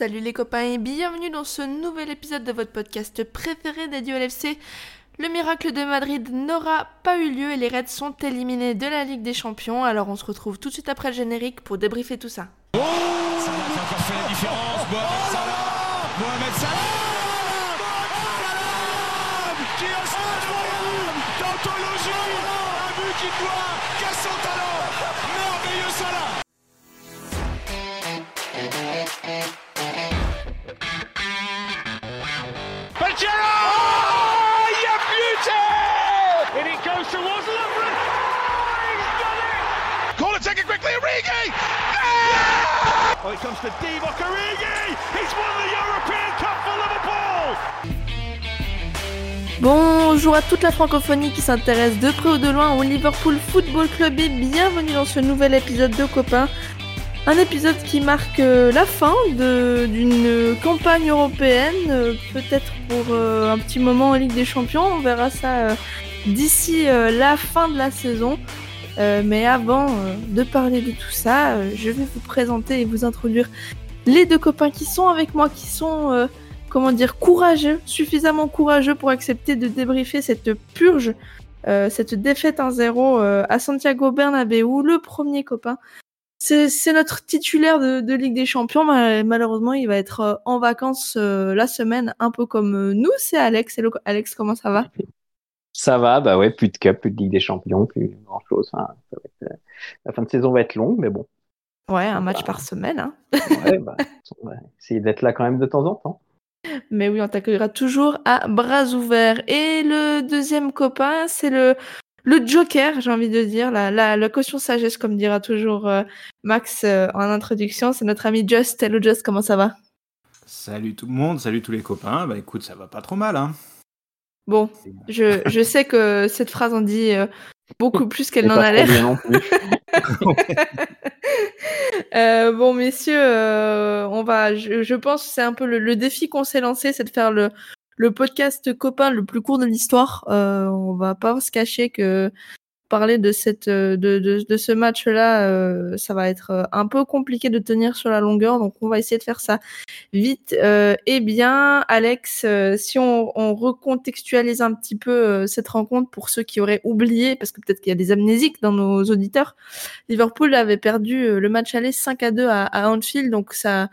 salut les copains et bienvenue dans ce nouvel épisode de votre podcast préféré dédié au LFC. Le miracle de Madrid n'aura pas eu lieu et les Reds sont éliminés de la Ligue des Champions. Alors on se retrouve tout de suite après le générique pour débriefer tout ça. Oh towards Lovren. Oh, he's done it. Corner taken quickly, Origi! It comes to Divock Origi. He's won the European Cup for Liverpool. Bonjour à toute la francophonie qui s'intéresse de près ou de loin au Liverpool Football Club et bienvenue dans ce nouvel épisode de Copains. Un épisode qui marque euh, la fin de- d'une campagne européenne, euh, peut-être pour euh, un petit moment en Ligue des Champions. On verra ça d'ici euh, la fin de la saison. Euh, mais avant euh, de parler de tout ça, je vais vous présenter et vous introduire les deux copains qui sont avec moi, qui sont, comment dire, courageux, suffisamment courageux pour accepter de débriefer cette purge, euh, cette défaite 1-0 euh, à Santiago Bernabéu, le premier copain. C'est notre titulaire de, Ligue des Champions. Ma- Malheureusement, il va être en vacances euh, la semaine, un peu comme nous. C'est Alex. Hello, Alex, comment ça va? Ça va, bah ouais, plus de cup, plus de Ligue des Champions, plus grand chose. Enfin, ça va être, euh, la fin de saison va être longue, mais bon. Ouais, un match Bah. par semaine. Hein. Ouais, bah, on va essayer d'être là quand même de temps en temps. Mais oui, on t'accueillera toujours à bras ouverts. Et le deuxième copain, c'est le, le Joker, j'ai envie de dire, la, la, la caution sagesse, comme dira toujours euh, Max euh, en introduction. C'est notre ami Just. Hello Just, comment ça va? Salut tout le monde, salut tous les copains. Bah écoute, ça va pas trop mal, hein. Bon, je, je sais que cette phrase en dit euh, beaucoup plus qu'elle n'en a l'air. Euh, bon, messieurs, euh, on va. Je, je pense que c'est un peu le, le défi qu'on s'est lancé, c'est de faire le, le podcast copain le plus court de l'histoire. Euh, on va pas se cacher que parler de cette euh, de, de, de ce match-là, euh, ça va être euh, un peu compliqué de tenir sur la longueur, donc on va essayer de faire ça vite. Euh, eh bien, Alex, euh, si on, on recontextualise un petit peu cette rencontre pour ceux qui auraient oublié, parce que peut-être qu'il y a des amnésiques dans nos auditeurs. Liverpool avait perdu le match aller 5 à 2 à, à Anfield, donc ça,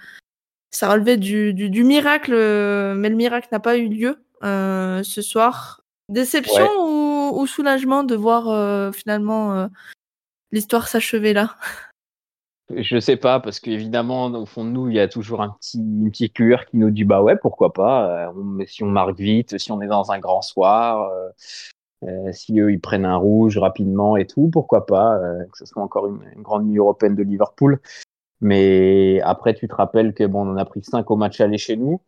ça relevait du, du, du miracle, mais le miracle n'a pas eu lieu euh, ce soir. Déception Ouais. ou, ou soulagement de voir euh, finalement euh, l'histoire s'achever là Je sais pas, parce qu'évidemment, au fond de nous, il y a toujours un petit, une petite cuir qui nous dit bah ouais, pourquoi pas. euh, si on marque vite, si on est dans un grand soir, si eux ils prennent un rouge rapidement et tout, pourquoi pas, que ce soit encore une, une grande nuit européenne de Liverpool. Mais après, tu te rappelles que bon, on en a pris 5 au match aller chez nous.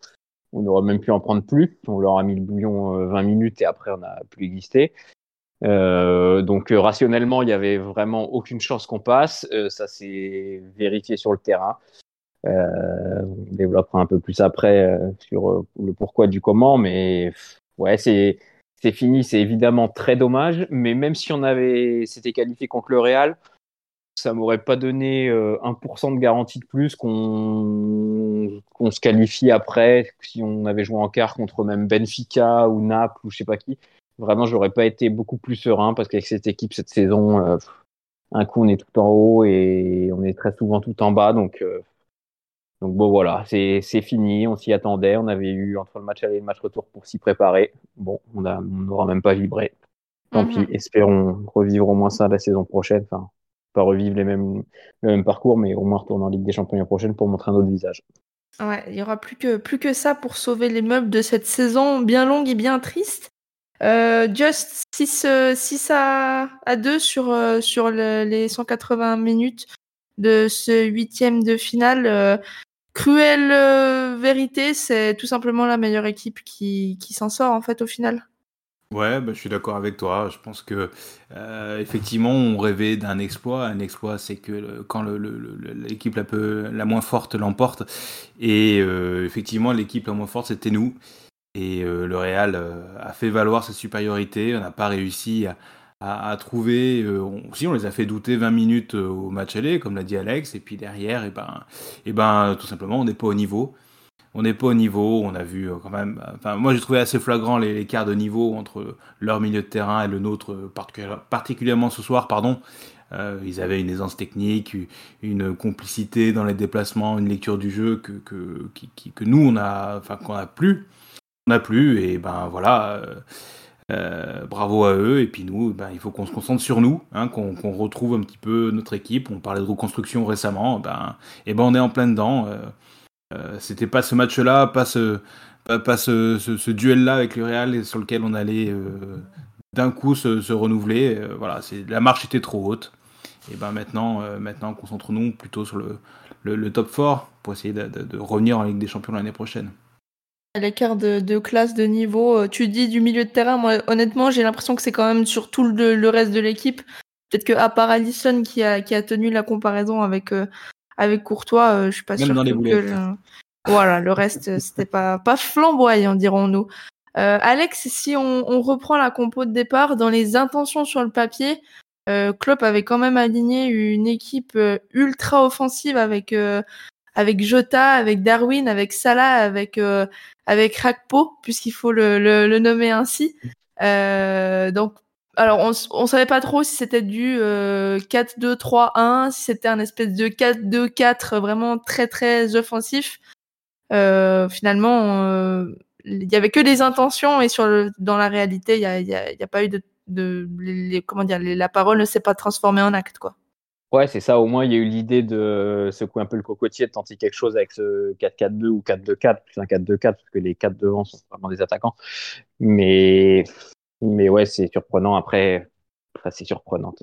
On aurait même pu en prendre plus. On leur a mis le bouillon euh, 20 minutes et après on n'a plus existé. Euh, donc euh, rationnellement, il y avait vraiment aucune chance qu'on passe. Euh, ça s'est vérifié sur le terrain. Euh, on développera un peu plus après euh, sur euh, le pourquoi du comment, mais ouais, c'est c'est fini. C'est évidemment très dommage. Mais même si on avait s'était qualifié contre le Real, ça m'aurait pas donné euh, 1% de garantie de plus qu'on se qualifie après si on avait joué en quart contre même Benfica ou Naples ou je sais pas qui. Vraiment, j'aurais pas été beaucoup plus serein parce qu'avec cette équipe cette saison, euh, un coup on est tout en haut et on est très souvent tout en bas. Donc, euh, donc bon voilà, c'est fini. On s'y attendait. On avait eu entre le match aller et le match retour pour s'y préparer. Bon, on n'aura même pas vibré. Tant Mhm. pis. Espérons revivre au moins ça la saison prochaine. Enfin, pas revivre les mêmes le même parcours, mais au moins retourner en Ligue des Champions l'année prochaine pour montrer un autre visage. Ouais, il y aura plus que ça pour sauver les meubles de cette saison bien longue et bien triste. Euh, Just 6, euh, 6 à, à 2 sur, euh, les 180 minutes de ce huitième de finale. euh, cruelle vérité, c'est tout simplement la meilleure équipe qui, qui s'en sort en fait au final. Ouais, bah, je suis d'accord avec toi. Je pense que euh, effectivement, on rêvait d'un exploit. Un exploit, c'est que quand le- le- le- l'équipe la, la moins forte l'emporte. Et euh, effectivement, l'équipe la moins forte, c'était nous. Et euh, le Real a fait valoir sa supériorité. On n'a pas réussi à, trouver. Si on les a fait douter 20 minutes au match aller, comme l'a dit Alex, et puis derrière, et eh ben, et eh ben, tout simplement, on n'est pas au niveau. On n'est pas au niveau. On a vu euh, quand même. Enfin, moi, j'ai trouvé assez flagrant les de niveau entre leur milieu de terrain et le nôtre, particulièrement ce soir, pardon. ils avaient une aisance technique, une complicité dans les déplacements, une lecture du jeu que, nous, on a, enfin, qu'on a plus. On a plus, et ben voilà. Euh, bravo à eux. Et puis nous, ben, il faut qu'on se concentre sur nous, hein, qu'on retrouve un petit peu notre équipe. On parlait de reconstruction récemment. Ben, et ben on est en plein dedans. Euh, euh, C'était pas ce match-là, pas ce, duel-là avec le Real sur lequel on allait euh, d'un coup se, renouveler. Euh, voilà, la marche était trop haute. Et ben maintenant, maintenant concentrons-nous plutôt sur le, top 4 pour essayer de, revenir en Ligue des Champions l'année prochaine l'écart de, classe, de niveau. Euh, tu dis du milieu de terrain, moi honnêtement j'ai l'impression que c'est quand même sur tout le, reste de l'équipe. Peut-être que à part Allison qui a, tenu la comparaison avec, euh, avec Courtois, euh, je suis pas sûr que, voilà le reste c'était pas, pas flamboyant dirons-nous. Alex, si on, on, reprend la compo de départ, dans les intentions sur le papier, Klopp avait quand même aligné une équipe ultra offensive avec avec Jota, avec Darwin, avec Salah, avec euh, avec Rakpo, puisqu'il faut le, le, nommer ainsi. Euh, donc, alors on on savait pas trop si c'était du 4-2-3-1, euh, si c'était un espèce de 4-2-4 vraiment très très offensif. finalement, il y avait que des intentions et sur dans la réalité, il y a, pas eu de, les, comment dire, la parole ne s'est pas transformée en acte quoi. Ouais, c'est ça. Au moins, il y a eu l'idée de secouer un peu le cocotier, de tenter quelque chose avec ce 4-4-2 ou 4-2-4, plus un 4-2-4, parce que les 4 devant sont vraiment des attaquants. Mais, mais ouais, c'est surprenant. Après, c'est surprenant.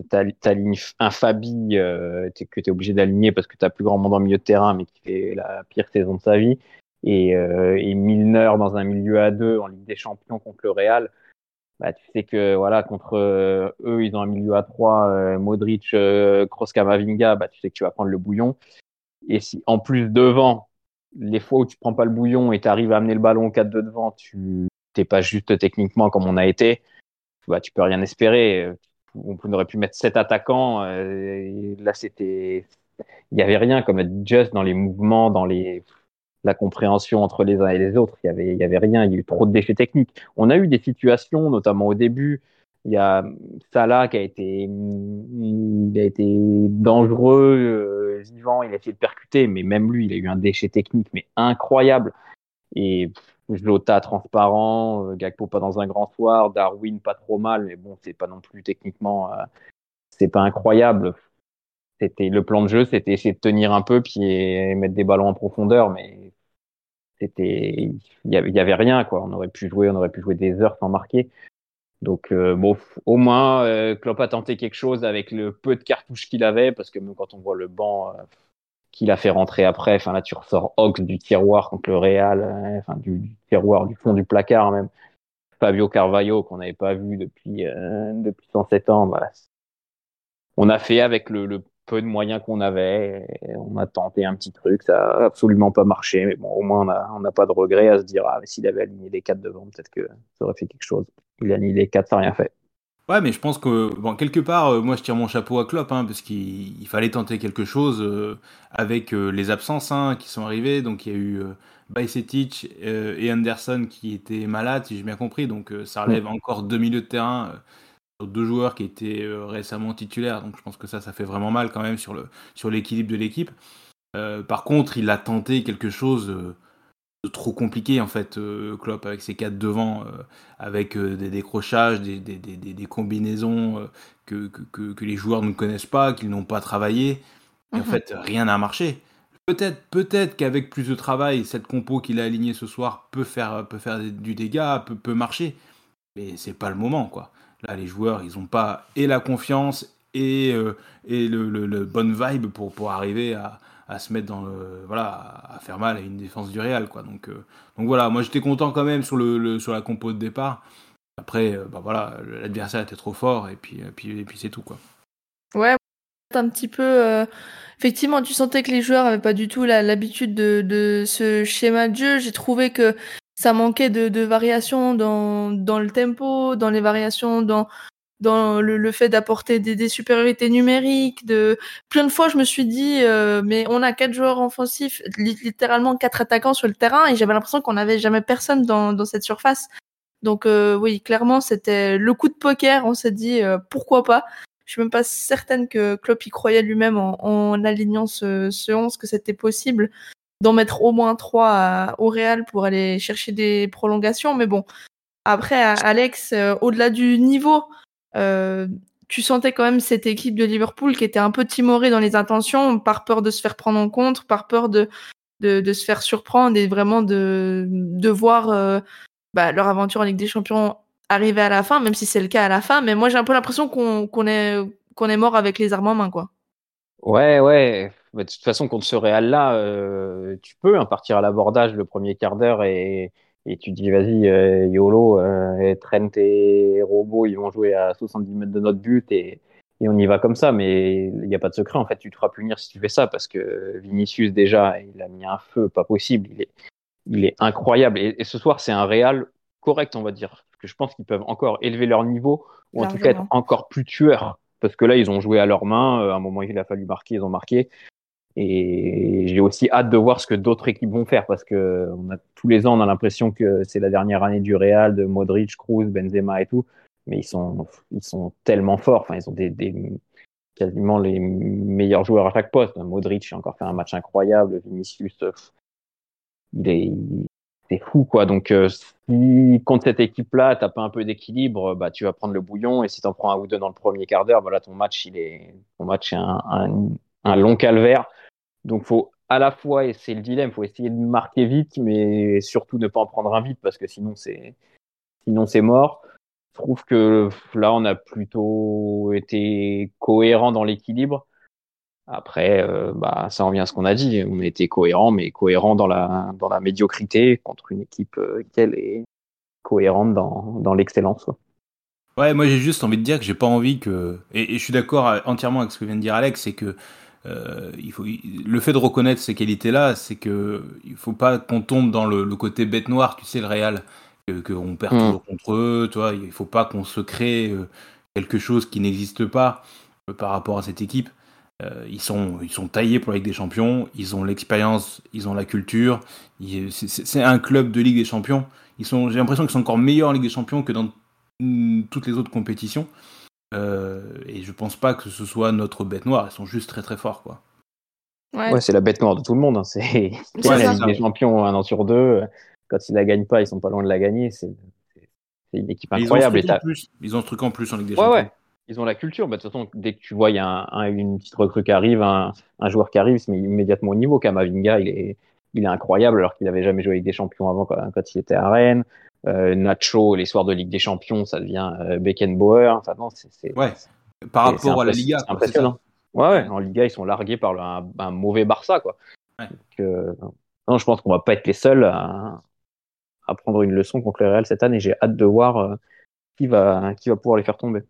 T'alignes un Fabi euh, que t'es obligé d'aligner parce que t'as plus grand monde en milieu de terrain, mais qui fait la pire saison de sa vie. Et, euh, et Milner dans un milieu à deux en Ligue des Champions contre le Real bah, tu sais que voilà contre euh, eux ils ont un milieu à trois euh, Modric euh, Kroos Kamavinga bah tu sais que tu vas prendre le bouillon et si en plus devant les fois où tu prends pas le bouillon et tu arrives à amener le ballon au 4 de devant tu t'es pas juste techniquement comme on a été bah tu peux rien espérer on aurait pu mettre sept attaquants euh, là c'était il y avait rien comme just dans les mouvements dans les la compréhension entre les uns et les autres. Il y avait, y avait rien. Il y a eu trop de déchets techniques. On a eu des situations, notamment au début. Il y a Salah qui a été, il a été dangereux, euh, vivant. Il a essayé de percuter, mais même lui, il a eu un déchet technique, mais incroyable. Et Jota transparent, euh, Gakpo pas dans un grand soir, Darwin pas trop mal, mais bon, c'est pas non plus techniquement, euh, c'est pas incroyable c'était le plan de jeu, c'était essayer de tenir un peu puis mettre des ballons en profondeur, mais c'était il y avait, rien quoi. On aurait pu jouer, on aurait pu jouer des heures sans marquer. Donc euh, bon, au moins euh, Klopp a tenté quelque chose avec le peu de cartouches qu'il avait, parce que même quand on voit le banc qu'il a fait rentrer après, enfin là tu ressors Ox du tiroir contre le Real, enfin du, tiroir, du fond du placard même. Fabio Carvalho qu'on n'avait pas vu depuis depuis 107 ans. Voilà. On a fait avec le, peu de moyens qu'on avait. on a tenté un petit truc, ça a absolument pas marché. Mais bon, au moins, on n'a pas de regret à se dire, ah, s'il avait aligné les quatre devant, peut-être que ça aurait fait quelque chose. Il a aligné les quatre, ça n'a rien fait. Ouais, mais je pense que, bon, quelque part, euh, moi je tire mon chapeau à Klopp, hein, parce qu'il fallait tenter quelque chose euh, avec euh, les absences hein, qui sont arrivées. Donc il y a eu Bajcetic et Anderson qui étaient malades, si j'ai bien compris. Donc ça relève encore deux milieux de terrain deux joueurs qui étaient récemment titulaires, donc je pense que ça, ça fait vraiment mal quand même sur l'équilibre de l'équipe. Par contre, il a tenté quelque chose trop compliqué en fait, euh, Klopp avec ses quatre devant, avec des décrochages, des, des, des, des combinaisons que, que, que, les joueurs ne connaissent pas, qu'ils n'ont pas travaillé. Et en mhm. fait, rien n'a marché. Peut-être, peut-être qu'avec plus de travail, cette compo qu'il a alignée ce soir peut faire, peut faire du dégât, peut, peut marcher. Mais c'est pas le moment, quoi. Là, les joueurs, ils n'ont pas et la confiance et, euh, et le, le, bonne vibe pour, pour arriver à, à, se mettre dans le, voilà, à faire mal à une défense du Real, quoi. Donc, euh, donc voilà, moi j'étais content quand même sur, le, sur la compo de départ. Après, euh, bah voilà, l'adversaire était trop fort et puis, et puis, et puis c'est tout, quoi. Ouais, un petit peu. Effectivement, tu sentais que les joueurs n'avaient pas du tout l'habitude de, de ce schéma de jeu. J'ai trouvé que ça manquait de, de variations dans, dans le tempo, dans les variations dans, dans le, fait d'apporter des, supériorités numériques. De plein de fois, je me suis dit, euh, mais on a quatre joueurs offensifs, littéralement quatre attaquants sur le terrain, et j'avais l'impression qu'on n'avait jamais personne dans, dans cette surface. Donc euh, oui, clairement, c'était le coup de poker. On s'est dit euh, pourquoi pas? Je suis même pas certaine que Klopp y croyait lui-même en, en, alignant ce, ce 11 que c'était possible d'en mettre au moins trois au Real pour aller chercher des prolongations. Mais bon, après, Alex, au-delà du niveau, euh, tu sentais quand même cette équipe de Liverpool qui était un peu timorée dans les intentions, par peur de se faire prendre en compte, par peur de, se faire surprendre et vraiment de, voir euh, bah, leur aventure en Ligue des Champions arriver à la fin, même si c'est le cas à la fin. Mais moi, j'ai un peu l'impression qu'on qu'on est, qu'on est mort avec les armes en main, quoi. Ouais, ouais. de toute façon, contre ce Real-là, euh, tu peux hein, partir à l'abordage le premier quart d'heure et, et tu dis vas-y euh, YOLO, euh, Trent et Robo ils vont jouer à 70 mètres de notre but et, et on y va comme ça. Mais il n'y a pas de secret en fait tu te feras punir si tu fais ça parce que Vinicius déjà il a mis un feu pas possible. Il est, il est incroyable. Et, ce soir c'est un Real correct on va dire parce que je pense qu'ils peuvent encore élever leur niveau ou en tout cas être encore plus tueurs. Parce que là ils ont joué à leurs mains. Euh, à un moment il a fallu marquer ils ont marqué et j'ai aussi hâte de voir ce que d'autres équipes vont faire parce que on a, tous les ans, on a l'impression que c'est la dernière année du Real, de Modric, Cruz, Benzema et tout. Mais ils sont, ils sont tellement forts. Enfin, ils ont des, des quasiment les meilleurs joueurs à chaque poste. Modric a encore fait un match incroyable. Vinicius, il est, c'est fou quoi. Donc euh, si contre cette équipe-là, t'as pas un peu d'équilibre, bah tu vas prendre le bouillon. Et si t'en prends un ou deux dans le premier quart d'heure, voilà, ton match il est, ton match est un, un, un long calvaire. Donc, faut à la fois, et c'est le dilemme, faut essayer de marquer vite, mais surtout ne pas en prendre un vite parce que sinon c'est sinon c'est mort. Je trouve que là, on a plutôt été cohérent dans l'équilibre. Après, euh, bah, ça revient à ce qu'on a dit. On a été cohérent, mais cohérent dans la, dans la médiocrité contre une équipe euh, qui est cohérente dans, dans l'excellence. Ouais, moi j'ai juste envie de dire que j'ai pas envie que. Et, et je suis d'accord entièrement avec ce que vient de dire Alex, c'est que euh, il faut, le fait de reconnaître ces qualités-là, c'est que il faut pas qu'on tombe dans le, côté bête noire, tu sais, le Real, qu'on perd mm. toujours contre eux, tu vois, il faut pas qu'on se crée euh, quelque chose qui n'existe pas euh, par rapport à cette équipe. ils, sont, ils sont taillés pour la Ligue des Champions, ils ont l'expérience, ils ont la culture, c'est un club de Ligue des Champions. Ils sont, j'ai l'impression qu'ils sont encore meilleurs en Ligue des Champions que dans mm, toutes les autres compétitions. Euh, et je pense pas que ce soit notre bête noire. Ils sont juste très très forts, quoi. Ouais, c'est la bête noire de tout le monde. Hein. C'est des Champions un an sur deux. Quand ils la gagnent pas, ils sont pas loin de la gagner. C'est une équipe incroyable. Ils ont, ce truc en plus en Ligue des Champions. Ouais. Ils ont la culture. Bah, de toute façon, dès que tu vois, il y a un, une petite recrue qui arrive, un, un, joueur qui arrive, il se met immédiatement au niveau. Kamavinga, il est, il est incroyable alors qu'il avait jamais joué avec des champions avant quand, quand il était à Rennes. Euh, Nacho, les soirs de Ligue des Champions, ça devient euh, Beckenbauer. Enfin, non, c'est, ouais. Par rapport à la Liga. C'est impressionnant. Ouais, ouais, en Liga, ils sont largués par un, mauvais Barça, quoi. Ouais. Euh, non, je pense qu'on va pas être les seuls à, à, prendre une leçon contre le Real cette année. J'ai hâte de voir qui, va, qui va pouvoir les faire tomber.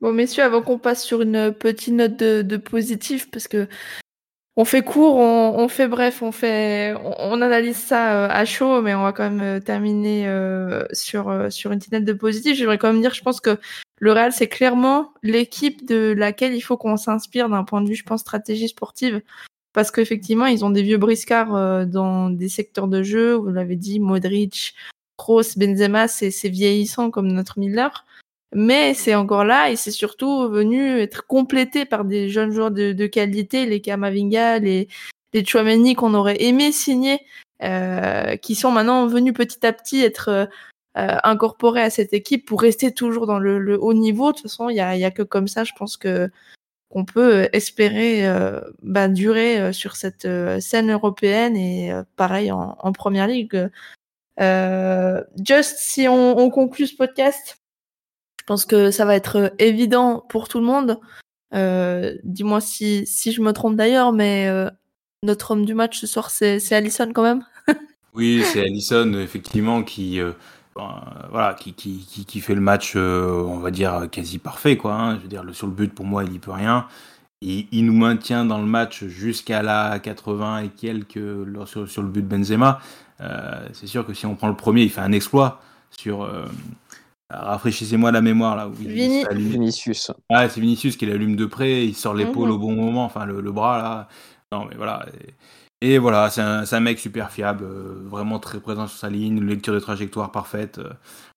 Bon, messieurs, avant qu'on passe sur une petite note de, de positif, parce que on fait court, on, fait bref, on fait, on, analyse ça euh, à chaud, mais on va quand même euh, terminer euh, sur sur une petite note de positif. J'aimerais quand même dire, je pense que le Real c'est clairement l'équipe de laquelle il faut qu'on s'inspire d'un point de vue, je pense, stratégie sportive, parce qu'effectivement ils ont des vieux briscards dans des secteurs de jeu. Vous l'avez dit, Modric, Kroos, Benzema, c'est vieillissant comme notre Miller mais c'est encore là et c'est surtout venu être complété par des jeunes joueurs de, de qualité, les Kamavinga, les, les Chouameni qu'on aurait aimé signer, euh, qui sont maintenant venus petit à petit être euh, incorporés à cette équipe pour rester toujours dans le, le haut niveau. De toute façon, il y a, y a, que comme ça, je pense que qu'on peut espérer euh, bah, durer euh, sur cette euh, scène européenne et pareil en, en, première ligue. just si on, on conclut ce podcast, je pense que ça va être euh, évident pour tout le monde. Euh, Dis-moi si, si je me trompe d'ailleurs, mais euh, notre homme du match ce soir, c'est Allison quand même Oui, c'est Allison, effectivement, qui, euh, voilà, qui, qui, qui, fait le match, on va dire, quasi parfait. Quoi, hein. Je veux dire, sur le but, pour moi, il n'y peut rien. Et il nous maintient dans le match jusqu'à la 80 et quelques sur, sur le but de Benzema. c'est sûr que si on prend le premier, il fait un exploit sur Rafraîchissez-moi la mémoire là. Où il Vini. Vinicius. Ah, c'est Vinicius qui l'allume de près, il sort l'épaule Mhm. au bon moment, enfin le, le bras là. Non, mais voilà. Et, et voilà, c'est un, mec super fiable, euh, vraiment très présent sur sa ligne, lecture de trajectoire parfaite. euh,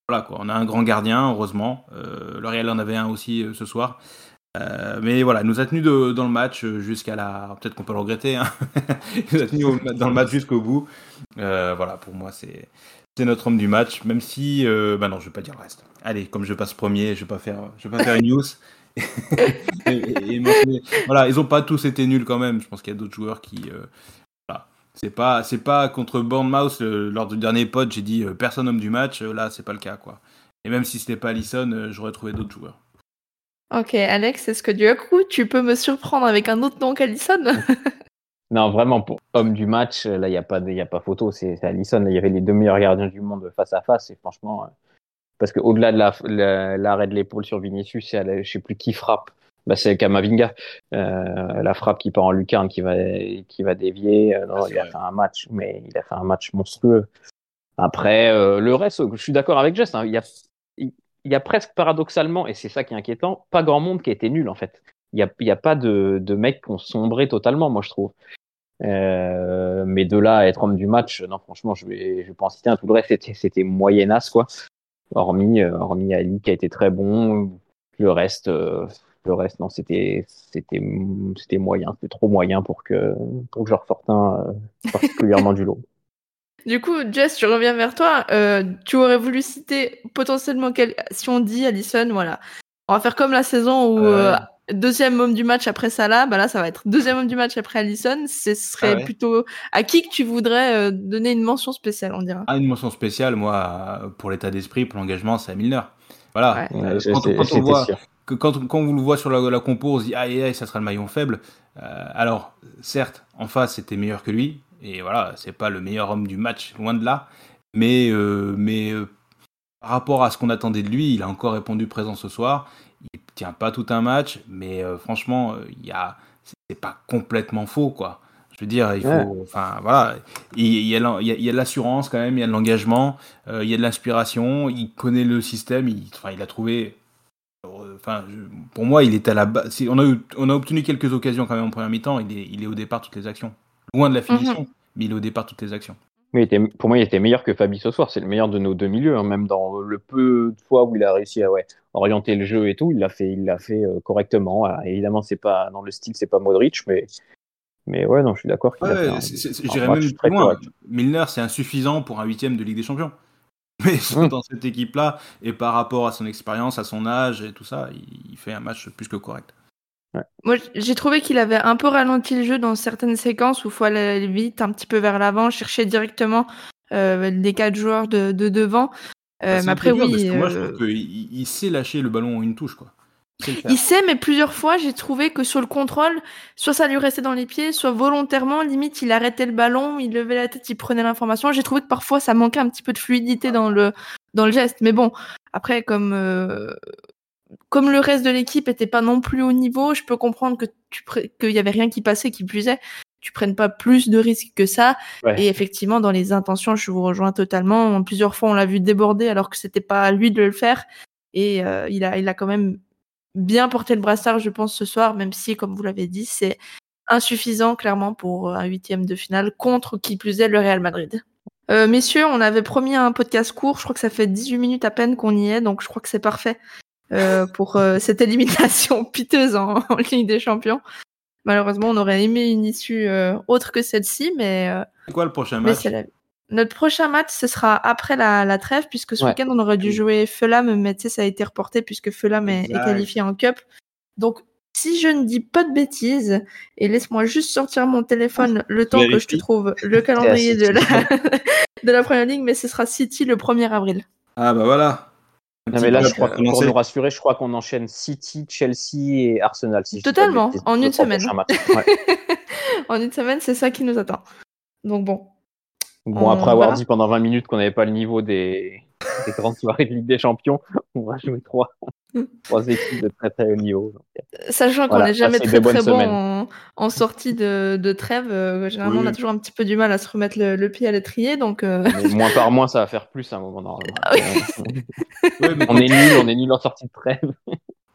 voilà quoi, on a un grand gardien, heureusement. Euh, le Real en avait un aussi euh, ce soir. Euh, mais voilà, il nous a tenu de- dans le match jusqu'à la. Peut-être qu'on peut le regretter. Hein. il nous a tenu dans le match jusqu'au bout. Euh, voilà, pour moi, c'est. C'est notre homme du match, même si, euh, bah non, je vais pas dire le reste. Allez, comme je passe premier, je vais pas faire, je vais pas faire une news. et, et- et mentionner- voilà, ils ont pas tous été nuls quand même. Je pense qu'il y a d'autres joueurs qui, euh, voilà, c'est pas, c'est pas contre Bournemouth euh, lors du dernier pod, j'ai dit euh, personne homme du match. euh, là, c'est pas le cas, quoi. Et même si c'était pas Allison, euh, j'aurais trouvé d'autres joueurs. Ok, Alex, est-ce que du coup, tu peux me surprendre avec un autre nom qu'Alison Non, vraiment, pour homme du match, euh, là, il n'y a, pas de- y a pas photo. C'est Alisson. Il y avait les deux meilleurs gardiens du monde face à face. Et franchement, euh, parce qu'au-delà de l'arrêt la, l'arrêt de l'épaule sur Vinicius, c'est la- je sais plus qui frappe. Bah, c'est Kamavinga. Euh, la frappe qui part en lucarne, qui va, qui va dévier. Euh, non, Ah, il a vrai. fait un match, mais il a fait un match monstrueux. Après, euh, le reste, je suis d'accord avec Jess. hein, il y a, il y a presque paradoxalement, et c'est ça qui est inquiétant, pas grand monde qui a été nul en fait. Il y a, a pas de, de mecs qui ont sombré totalement, moi je trouve. Euh, mais de là à être homme du match, non, franchement, je vais, je vais pas en citer un. Tout le reste, c'était, c'était moyennasse, quoi. Hormis, euh, hormis Ali qui a été très bon. Le reste, euh, le reste, non, c'était, c'était, c'était moyen. C'était trop moyen pour que, pour que je ressorte un euh, particulièrement du lot. Du coup, Jess, je reviens vers toi. Euh, tu aurais voulu citer potentiellement quel... si on dit Allison, voilà. On va faire comme la saison où Euh, euh, deuxième homme du match après Salah, bah là ça va être deuxième homme du match après Allison. Ce serait Ah ouais. plutôt à qui que tu voudrais euh, donner une mention spéciale, on dira. Ah, une mention spéciale, moi, euh, pour l'état d'esprit, pour l'engagement, c'est à Milner. Voilà. Ouais. Ouais, quand, on voit, sûr. que quand, quand on le voit sur la, la compo, on se dit aïe aïe, ça sera le maillon faible. Euh, alors, certes, en face, c'était meilleur que lui, et voilà, c'est pas le meilleur homme du match, loin de là. Mais, euh, mais euh, par rapport à ce qu'on attendait de lui, il a encore répondu présent ce soir. Il tient pas tout un match, mais euh, franchement, euh, il y a, c'est pas complètement faux, quoi. Je veux dire, il faut, Ouais. enfin voilà, il il y a, de l'assurance quand même, il y a de l'engagement, euh, il y a de l'inspiration, il connaît le système, il, enfin, il a trouvé Enfin, je- pour moi, il est à la base. On a, on a obtenu quelques occasions quand même en première mi-temps. Il est, il est au départ toutes les actions. Loin de la finition, mais il est au départ toutes les actions. Mais il était, pour moi, il était meilleur que Fabi ce soir. C'est le meilleur de nos deux milieux, hein, même dans le peu de fois où il a réussi à ouais, orienter le jeu et tout, il l'a fait, il l'a fait euh, correctement. Alors, évidemment, c'est pas dans le style, c'est pas Modric, mais mais ouais, non, je suis d'accord. Ouais, un- J'irais même plus loin. correct. Milner, c'est insuffisant pour un huitième de Ligue des Champions. Mais Mm. dans cette équipe-là, et par rapport à son expérience, à son âge et tout ça, il, il fait un match plus que correct. Moi, j'ai trouvé qu'il avait un peu ralenti le jeu dans certaines séquences où il faut aller vite, un petit peu vers l'avant, chercher directement euh, les quatre joueurs de, de devant. Euh, C'est mais après, oui. parce que moi, je euh, trouve qu'il il- sait lâcher le ballon en une touche. Quoi. Il sait, mais plusieurs fois, j'ai trouvé que sur le contrôle, soit ça lui restait dans les pieds, soit volontairement, limite, il arrêtait le ballon, il levait la tête, il prenait l'information. J'ai trouvé que parfois, ça manquait un petit peu de fluidité dans le, dans le geste. Mais bon, après, comme, euh, comme le reste de l'équipe était pas non plus au niveau, je peux comprendre que tu qu'il y avait rien qui passait, qui puisait. Tu prennes pas plus de risques que ça. Ouais. Et effectivement, dans les intentions, je vous rejoins totalement. Plusieurs fois, on l'a vu déborder alors que c'était pas à lui de le faire. Et euh, il, a, il a quand même bien porté le brassard, je pense, ce soir, même si, comme vous l'avez dit, c'est insuffisant, clairement, pour un huitième de finale contre, qui plus est, le Real Madrid. Euh, messieurs, on avait promis un podcast court. Je crois que ça fait 18 minutes à peine qu'on y est, donc je crois que c'est parfait pour euh, cette élimination piteuse en, en Ligue des Champions. Malheureusement, on aurait aimé une issue euh, autre que celle-ci, mais euh, C'est quoi le prochain match la. Notre prochain match, ce sera après la, la trêve, puisque ce Ouais. week-end, on aurait dû jouer Fulham, mais tu sais, ça a été reporté puisque Fulham est, est qualifié en Cup. Donc, si je ne dis pas de bêtises, et laisse-moi juste sortir mon téléphone le temps que je te trouve le calendrier de City. la, de la Première Ligue, mais ce sera City le 1er avril. Ah bah voilà. Non, mais là, je crois, pour nous rassurer, je crois qu'on enchaîne City, Chelsea et Arsenal. Si Totalement, en une semaine. en une semaine, c'est ça qui nous attend. Donc bon, Bon, On après avoir verra. dit pendant 20 minutes qu'on n'avait pas le niveau des, des grandes soirées de Ligue des Champions, on va jouer trois, trois équipes de très très haut niveau. Sachant qu'on n'est jamais très très bon en, en sortie de, de trêve, euh, généralement Oui. on a toujours un petit peu du mal à se remettre le, le pied à l'étrier, donc euh, moins par moins, ça va faire plus à un moment normalement. Ouais, mais on est nul, on est nul en sortie de trêve.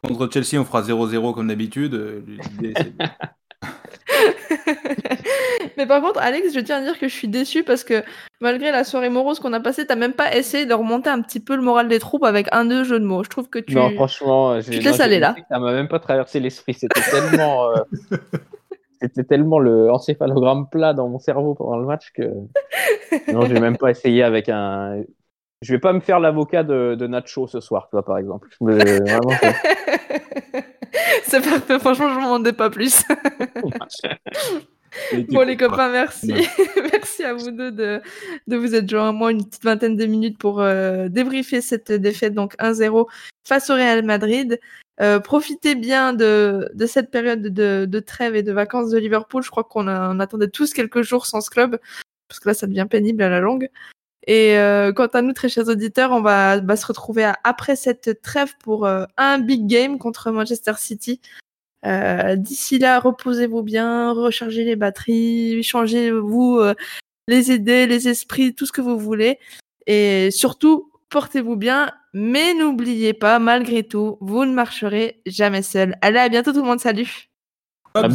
contre Chelsea, on fera 0-0 comme d'habitude. Euh, l'idée, c'est- Mais par contre, Alex, je tiens à dire que je suis déçue parce que malgré la soirée morose qu'on a passée, t'as même pas essayé de remonter un petit peu le moral des troupes avec un deux jeux de mots. Je trouve que tu. Non, franchement, j'ai- te non, laisses aller, là. Ça m'a même pas traversé l'esprit. C'était tellement, euh, c'était tellement le encéphalogramme plat dans mon cerveau pendant le match que non, j'ai même pas essayé avec un. Je vais pas me faire l'avocat de, de Nacho ce soir, tu vois, par exemple. Mais vraiment, c'est- C'est parfait, franchement, je m'en demandais pas plus. Bon, les copains, merci. merci à vous deux de, de vous être joints à moi une petite vingtaine de minutes pour euh, débriefer cette défaite, donc 1-0 face au Real Madrid. Euh, profitez bien de, de cette période de, de trêve et de vacances de Liverpool. Je crois qu'on a- on attendait tous quelques jours sans ce club, parce que là, ça devient pénible à la longue. Et euh, quant à nous, très chers auditeurs, on va, va se retrouver à- après cette trêve pour euh, un big game contre Manchester City. Euh, D'ici là, reposez-vous bien, rechargez les batteries, changez-vous euh, les idées, les esprits, tout ce que vous voulez. Et surtout, portez-vous bien, mais n'oubliez pas, malgré tout, vous ne marcherez jamais seul. Allez, à bientôt tout le monde, salut Up